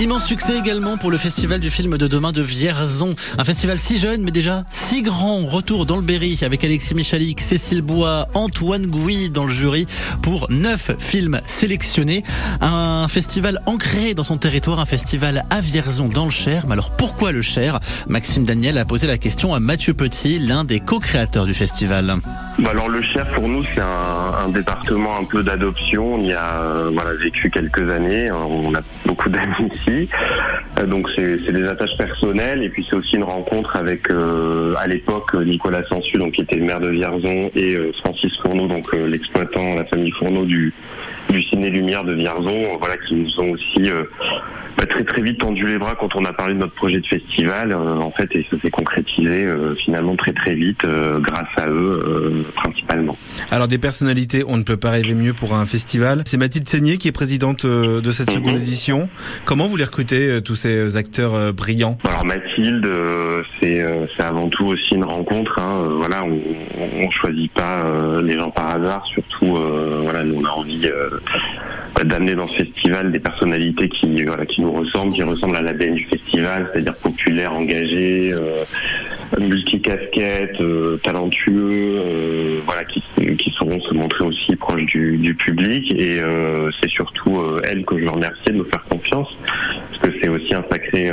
Immense succès également pour le festival du film de demain de Vierzon. Un festival si jeune mais déjà si grand. Retour dans le Berry avec Alexis Michalik, Cécile Bois, Antoine Gouy dans le jury pour neuf films sélectionnés. Un festival ancré dans son territoire, un festival à Vierzon dans le Cher. Mais alors pourquoi le Cher? Maxime Daniel a posé la question à Mathieu Petit, l'un des co-créateurs du festival. Bah alors le Cher pour nous c'est un, département un peu d'adoption. On y a euh, voilà, vécu quelques années. On a beaucoup d'amis. Euh, donc c'est des attaches personnelles. Et puis c'est aussi une rencontre avec euh, à l'époque Nicolas Sansu donc qui était le maire de Vierzon et euh, Francis Fourneau donc l'exploitant la famille Fourneau du du ciné lumière de Vierzon voilà qui nous ont aussi bah, très très vite tendu les bras quand on a parlé de notre projet de festival en fait et ça s'est concrétisé finalement très très vite grâce à eux principalement. Alors des personnalités on ne peut pas rêver mieux pour un festival. C'est Mathilde Seigné qui est présidente de cette seconde mhm. édition. Comment vous les recrutez tous ces acteurs brillants? Alors Mathilde, c'est c'est avant tout aussi une rencontre. Hein. Voilà, on, on choisit pas les gens par hasard. Surtout, voilà, nous on a envie d'amener dans ce festival des personnalités qui voilà qui nous ressemblent, qui ressemblent à l'ADN du festival, c'est-à-dire populaires, engagés, euh, multicasquettes, euh, talentueux, euh, voilà qui, qui sauront se montrer aussi proches du, du public. Et euh, c'est surtout euh, elle que je veux remercier de nous faire confiance que c'est aussi un sacré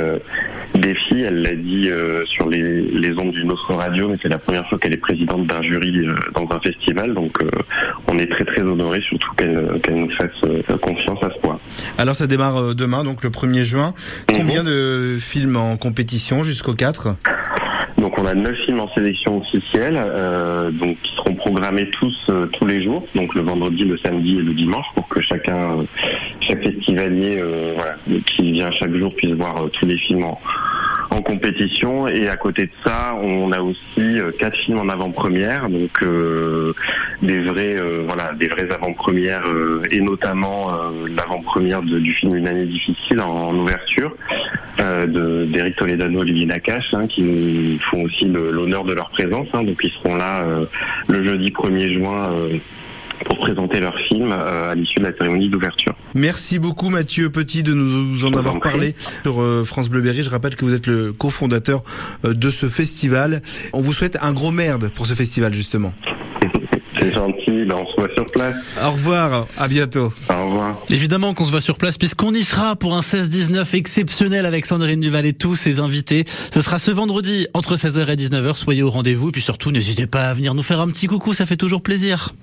défi. Elle l'a dit sur les, les ondes d'une autre radio, mais c'est la première fois qu'elle est présidente d'un jury dans un festival, donc on est très très honoré surtout qu'elle qu'elle nous fasse confiance à ce point. Alors ça démarre demain, donc le 1er juin. Combien mhm. de films en compétition jusqu'au 4 donc on a neuf films en sélection officielle, euh, donc qui seront programmés tous euh, tous les jours, donc le vendredi, le samedi et le dimanche, pour que chacun, euh, chaque festivalier, euh, qui vient chaque jour puisse voir tous les films en, compétition et à côté de ça on a aussi quatre films en avant-première donc euh, des vrais euh, voilà des vraies avant-premières et notamment l'avant-première du film Une année difficile en, ouverture euh, d'Eric Toledano, Olivier Nakache, hein, qui nous font aussi l'honneur de leur présence. Hein, donc ils seront là euh, le jeudi 1er juin euh, pour présenter leur film euh, à l'issue de la cérémonie d'ouverture. Merci beaucoup Mathieu Petit de nous en avoir parlé sur euh, France Bleu Berry. Je rappelle que vous êtes le cofondateur euh, de ce festival. On vous souhaite un gros merde pour ce festival justement. C'est gentil, ben on se voit sur place. Au revoir, à bientôt. Au revoir. Évidemment qu'on se voit sur place puisqu'on y sera pour un 16-19 exceptionnel avec Sandrine Duval et tous ses invités. Ce sera ce vendredi entre 16h et 19h. Soyez au rendez-vous et puis surtout n'hésitez pas à venir nous faire un petit coucou, ça fait toujours plaisir.